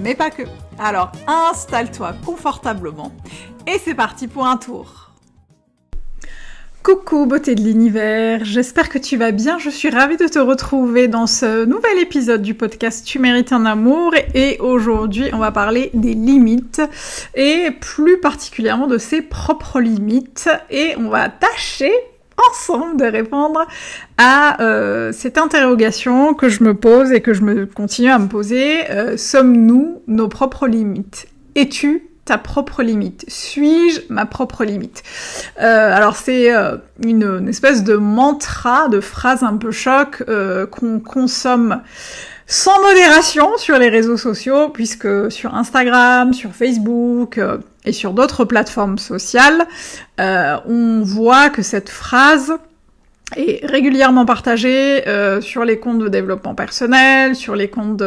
mais pas que. Alors installe-toi confortablement et c'est parti pour un tour. Coucou beauté de l'univers, j'espère que tu vas bien, je suis ravie de te retrouver dans ce nouvel épisode du podcast Tu mérites un amour et aujourd'hui on va parler des limites et plus particulièrement de ses propres limites et on va tâcher ensemble de répondre à euh, cette interrogation que je me pose et que je me continue à me poser. Euh, sommes-nous nos propres limites? Es-tu ta propre limite? Suis-je ma propre limite? Euh, Alors c'est une, une, espèce de mantra, de phrase un peu choc qu'on consomme sans modération sur les réseaux sociaux, puisque sur Instagram, sur Facebook et sur d'autres plateformes sociales, euh, on voit que cette phrase est régulièrement partagée euh, sur les comptes de développement personnel, sur les comptes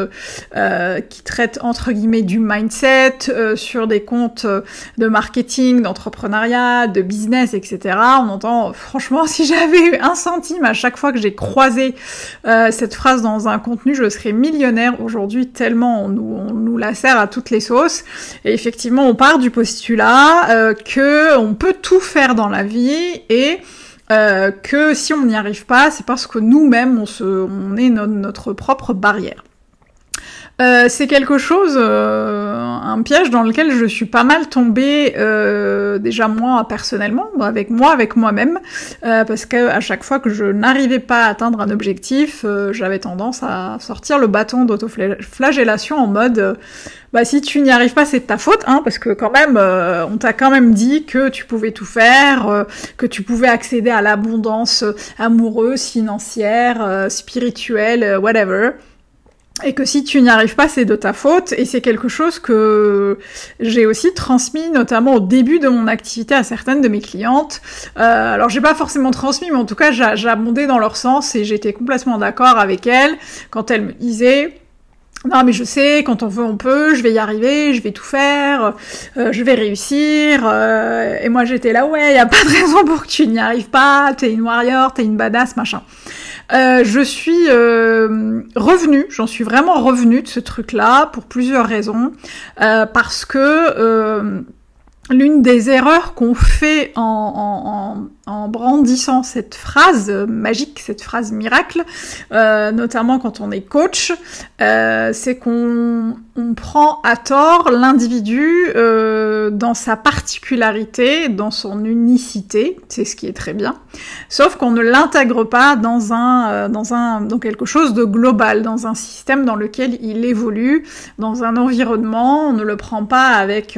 euh, qui traitent entre guillemets du mindset, euh, sur des comptes de marketing, d'entrepreneuriat, de business, etc. On entend franchement si j'avais eu un centime à chaque fois que j'ai croisé cette phrase dans un contenu, je serais millionnaire aujourd'hui tellement on nous, on nous la sert à toutes les sauces. Et effectivement, on part du postulat que on peut tout faire dans la vie et euh, que si on n'y arrive pas, c'est parce que nous-mêmes, on, se, on est notre propre barrière. Euh, c'est quelque chose, euh, un piège dans lequel je suis pas mal tombée euh, déjà moi personnellement, avec moi, avec moi-même, parce que à chaque fois que je n'arrivais pas à atteindre un objectif, j'avais tendance à sortir le bâton d'autoflagellation en mode, bah si tu n'y arrives pas, c'est ta faute, hein, parce que quand même, on t'a quand même dit que tu pouvais tout faire, que tu pouvais accéder à l'abondance amoureuse, financière, spirituelle, whatever et que si tu n'y arrives pas, c'est de ta faute. Et c'est quelque chose que j'ai aussi transmis, notamment au début de mon activité à certaines de mes clientes. Euh, alors j'ai pas forcément transmis, mais en tout cas j'abondais dans leur sens et j'étais complètement d'accord avec elles quand elles me disaient non mais je sais, quand on veut on peut, je vais y arriver, je vais tout faire, euh, je vais réussir. Euh, et moi j'étais là, ouais, y a pas de raison pour que tu n'y arrives pas, t'es une warrior, t'es une badass, machin. Euh, je suis euh, revenue, j'en suis vraiment revenue de ce truc-là pour plusieurs raisons. Euh, parce que l'une des erreurs qu'on fait en, brandissant cette phrase magique, cette phrase miracle, euh, notamment quand on est coach, euh, c'est qu'on on prend à tort l'individu euh, dans sa particularité, dans son unicité, c'est ce qui est très bien, sauf qu'on ne l'intègre pas dans un, dans un, dans quelque chose de global, dans un système dans lequel il évolue, dans un environnement, on ne le prend pas avec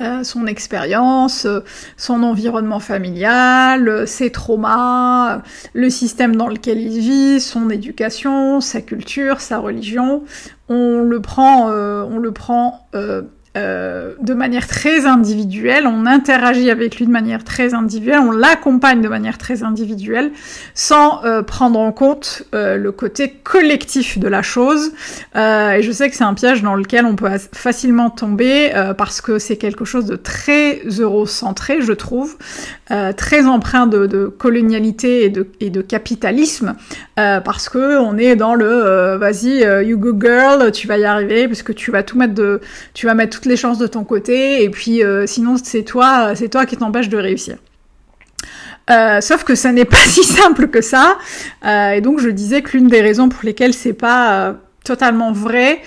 euh, son expérience, euh, son environnement familial, euh, ses traumas, le système dans lequel il vit, son éducation, sa culture, sa religion. On le prend, on le prend de manière très individuelle, on interagit avec lui de manière très individuelle, on l'accompagne de manière très individuelle, sans euh, prendre en compte euh, le côté collectif de la chose. et je sais que c'est un piège dans lequel on peut facilement tomber parce que c'est quelque chose de très eurocentré, je trouve, très empreint de, colonialité et de, capitalisme, parce que on est dans le vas-y, you go girl, tu vas y arriver, parce que tu vas tout mettre de, tu vas mettre les chances de ton côté, et puis euh, sinon c'est toi, c'est toi qui t'empêche de réussir. Euh, sauf que ça n'est pas si simple que ça, euh, et donc je disais que l'une des raisons pour lesquelles c'est pas totalement vrai,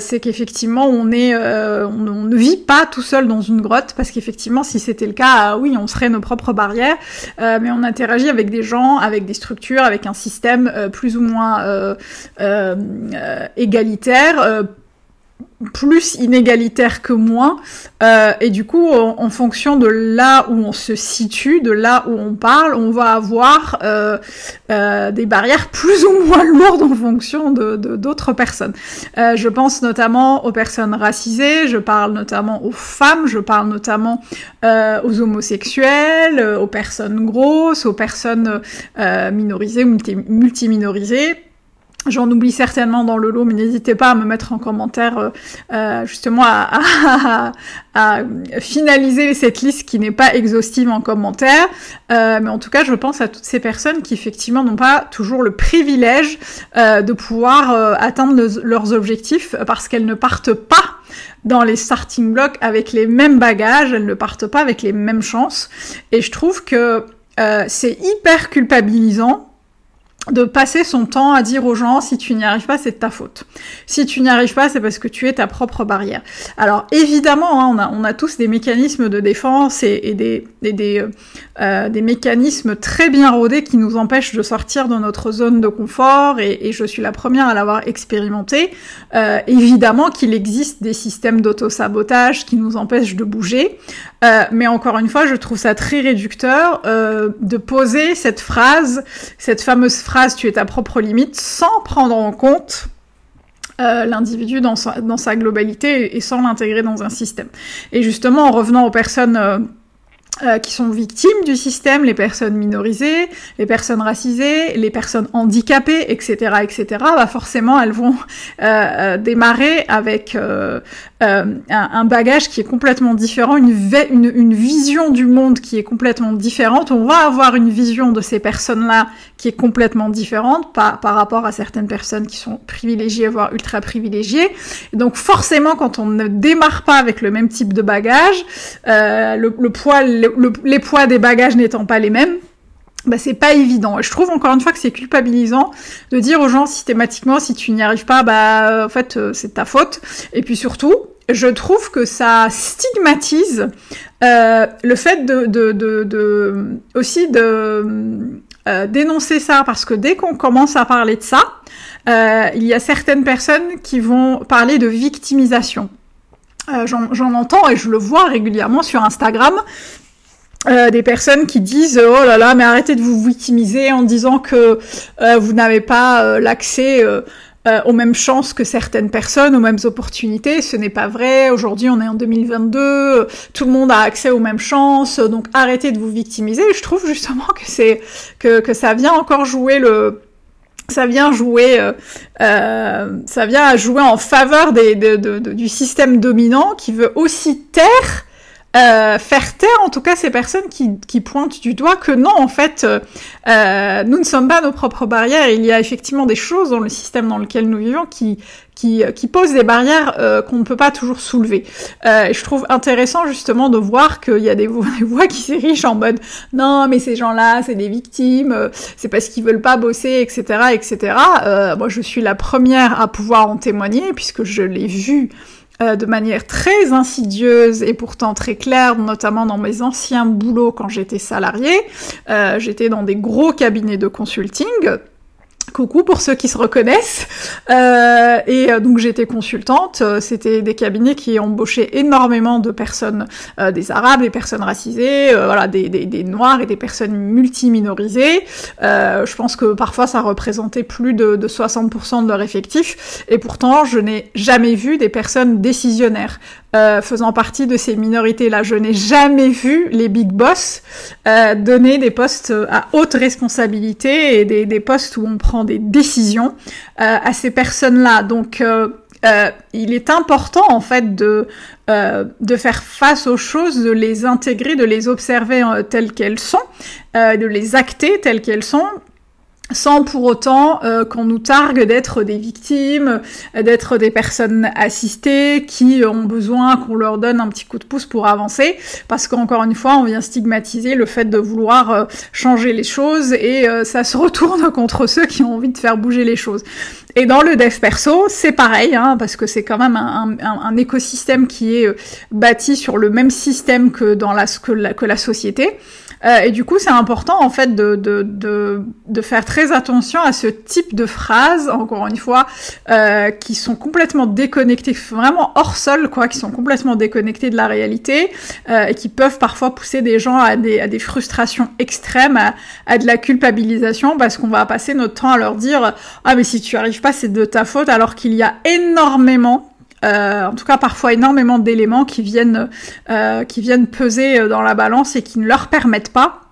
c'est qu'effectivement on est, on, ne vit pas tout seul dans une grotte, parce qu'effectivement si c'était le cas, oui on serait nos propres barrières, mais on interagit avec des gens, avec des structures, avec un système plus ou moins égalitaire plus inégalitaire que moi, euh, et du coup, en, fonction de là où on se situe, de là où on parle, on va avoir euh, euh, des barrières plus ou moins lourdes en fonction de d'autres personnes. Euh, je pense notamment aux personnes racisées, je parle notamment aux femmes, je parle notamment euh, aux homosexuels, aux personnes grosses, aux personnes minorisées ou multiminorisées J'en oublie certainement dans le lot, mais n'hésitez pas à me mettre en commentaire euh, euh justement à, à, à, finaliser cette liste qui n'est pas exhaustive en commentaire. Euh, mais en tout cas, je pense à toutes ces personnes qui effectivement n'ont pas toujours le privilège euh, de pouvoir euh, atteindre leurs objectifs parce qu'elles ne partent pas dans les starting blocks avec les mêmes bagages, elles ne partent pas avec les mêmes chances. Et je trouve que c'est hyper culpabilisant de passer son temps à dire aux gens si tu n'y arrives pas c'est de ta faute. Si tu n'y arrives pas c'est parce que tu es ta propre barrière. Alors évidemment hein, on, a, on a tous des mécanismes de défense et, des, des, euh, euh, des mécanismes très bien rodés qui nous empêchent de sortir de notre zone de confort et, je suis la première à l'avoir expérimenté. Euh, évidemment qu'il existe des systèmes d'auto-sabotage qui nous empêchent de bouger. mais encore une fois je trouve ça très réducteur de poser cette phrase, cette fameuse phrase tu es ta propre limite sans prendre en compte euh, l'individu dans sa, dans sa globalité et, sans l'intégrer dans un système. Et justement, en revenant aux personnes euh, euh, qui sont victimes du système, les personnes minorisées, les personnes racisées, les personnes handicapées, etc., etc. Bah forcément, elles vont euh, euh démarrer avec euh, un, bagage qui est complètement différent, une, une, une, vision du monde qui est complètement différente. On va avoir une vision de ces personnes-là qui est complètement différente par, par rapport à certaines personnes qui sont privilégiées, voire ultra privilégiées. Donc forcément, quand on ne démarre pas avec le même type de bagage, le, le poids les poids des bagages n'étant pas les mêmes, bah c'est pas évident. Je trouve encore une fois que c'est culpabilisant de dire aux gens systématiquement si tu n'y arrives pas, bah en fait euh, c'est ta faute. Et puis surtout, je trouve que ça stigmatise euh, le fait aussi de euh, dénoncer ça parce que dès qu'on commence à parler de ça, il y a certaines personnes qui vont parler de victimisation. J'en entends et je le vois régulièrement sur Instagram euh, des personnes qui disent oh là là mais arrêtez de vous victimiser en disant que euh, vous n'avez pas euh, l'accès aux mêmes chances que certaines personnes, aux mêmes opportunités. Ce n'est pas vrai. Aujourd'hui, on est en 2022. tout le monde a accès aux mêmes chances. Donc, arrêtez de vous victimiser. je trouve justement que c'est que, que ça vient encore jouer le ça vient jouer, ça vient jouer en faveur des, du système dominant qui veut aussi taire euh, faire taire en tout cas ces personnes qui, qui, pointent du doigt que non, en fait, euh, euh, nous ne sommes pas nos propres barrières. Il y a effectivement des choses dans le système dans lequel nous vivons qui, qui, qui posent des barrières qu'on ne peut pas toujours soulever. et je trouve intéressant justement de voir qu'il y a des voix, des voix qui s'érigent en mode non, mais ces gens-là, c'est des victimes, c'est parce qu'ils veulent pas bosser, etc., etc. moi, je suis la première à pouvoir en témoigner puisque je l'ai vu euh, de manière très insidieuse et pourtant très claire, notamment dans mes anciens boulots quand j'étais salariée. Euh, j'étais dans des gros cabinets de consulting Coucou pour ceux qui se reconnaissent. Euh, et euh, donc j'étais consultante. Euh, c'était des cabinets qui embauchaient énormément de personnes, euh, des arabes, des personnes racisées, voilà, des, des, des, noirs et des personnes multiminorisées. je pense que parfois ça représentait plus de, de 60% de leur effectif. Et pourtant, je n'ai jamais vu des personnes décisionnaires. Euh, faisant partie de ces minorités-là. Je n'ai jamais vu les big boss euh, donner des postes à haute responsabilité et des, des postes où on prend des décisions euh, à ces personnes-là. Donc il est important en fait de de faire face aux choses, de les intégrer, de les observer telles qu'elles sont, de les acter telles qu'elles sont, sans pour autant euh, qu'on nous targue d'être des victimes, d'être des personnes assistées qui ont besoin qu'on leur donne un petit coup de pouce pour avancer, parce qu'encore une fois, on vient stigmatiser le fait de vouloir euh, changer les choses et euh, ça se retourne contre ceux qui ont envie de faire bouger les choses. Et dans le dev perso, c'est pareil, hein, parce que c'est quand même un, un, un, écosystème qui est bâti sur le même système que dans la, la, que la société. Euh, et du coup, c'est important en fait de, de, de, de, faire très attention à ce type de phrases, encore une fois, euh, qui sont complètement déconnectées, vraiment hors sol, quoi, qui sont complètement déconnectées de la réalité euh, et qui peuvent parfois pousser des gens à des, à des frustrations extrêmes, à, à de la culpabilisation, parce qu'on va passer notre temps à leur dire ah mais si tu arrives pas, c'est de ta faute, alors qu'il y a énormément euh, en tout cas parfois énormément d'éléments qui viennent euh, qui viennent peser euh, dans la balance et qui ne leur permettent pas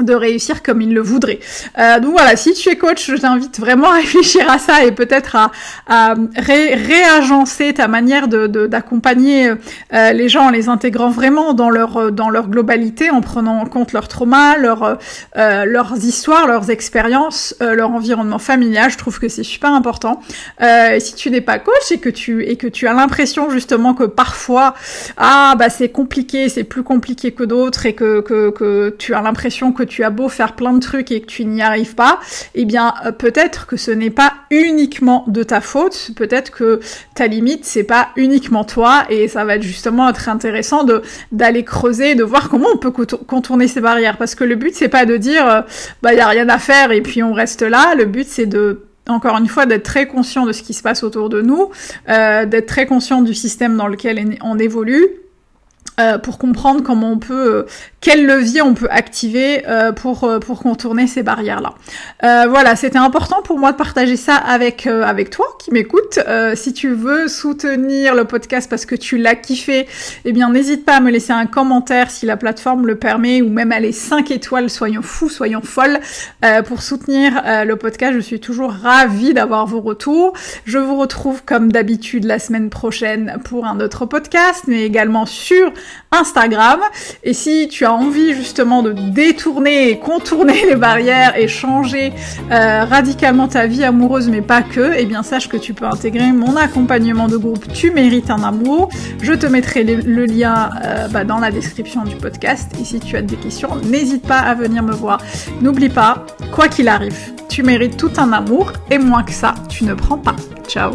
de réussir comme il le voudrait. Euh, donc voilà, si tu es coach, je t'invite vraiment à réfléchir à ça et peut-être à, à réagencer ta manière de d'accompagner euh, les gens en les intégrant vraiment dans leur dans leur globalité, en prenant en compte leurs traumas, leur, euh, leurs histoires, leurs expériences, euh, leur environnement familial. Je trouve que c'est super important. Euh, si tu n'es pas coach et que tu et que tu as l'impression justement que parfois ah bah c'est compliqué, c'est plus compliqué que d'autres et que, que que tu as l'impression que tu as beau faire plein de trucs et que tu n'y arrives pas, eh bien euh, peut-être que ce n'est pas uniquement de ta faute, peut-être que ta limite c'est pas uniquement toi et ça va être justement être intéressant d'aller creuser, de voir comment on peut contourner ces barrières. Parce que le but c'est pas de dire euh, bah il y a rien à faire et puis on reste là, le but c'est de encore une fois, d'être très conscient de ce qui se passe autour de nous, euh, d'être très conscient du système dans lequel on évolue, pour comprendre comment on peut, quel levier on peut activer euh, pour euh, pour contourner ces barrières là. voilà, c'était important pour moi de partager ça avec avec toi qui m'écoute. si tu veux soutenir le podcast parce que tu l'as kiffé, eh bien n'hésite pas à me laisser un commentaire si la plateforme le permet ou même aller 5 étoiles. Soyons fous, soyons folles pour soutenir le podcast. Je suis toujours ravie d'avoir vos retours. Je vous retrouve comme d'habitude la semaine prochaine pour un autre podcast, mais également sur Instagram. Et si tu as envie justement de détourner et contourner les barrières et changer euh, radicalement ta vie amoureuse, mais pas que, eh bien sache que tu peux intégrer mon accompagnement de groupe Tu mérites un amour. Je te mettrai le, lien euh, bah, dans la description du podcast. Et si tu as des questions, n'hésite pas à venir me voir. N'oublie pas, quoi qu'il arrive, tu mérites tout un amour et moins que ça, tu ne prends pas. Ciao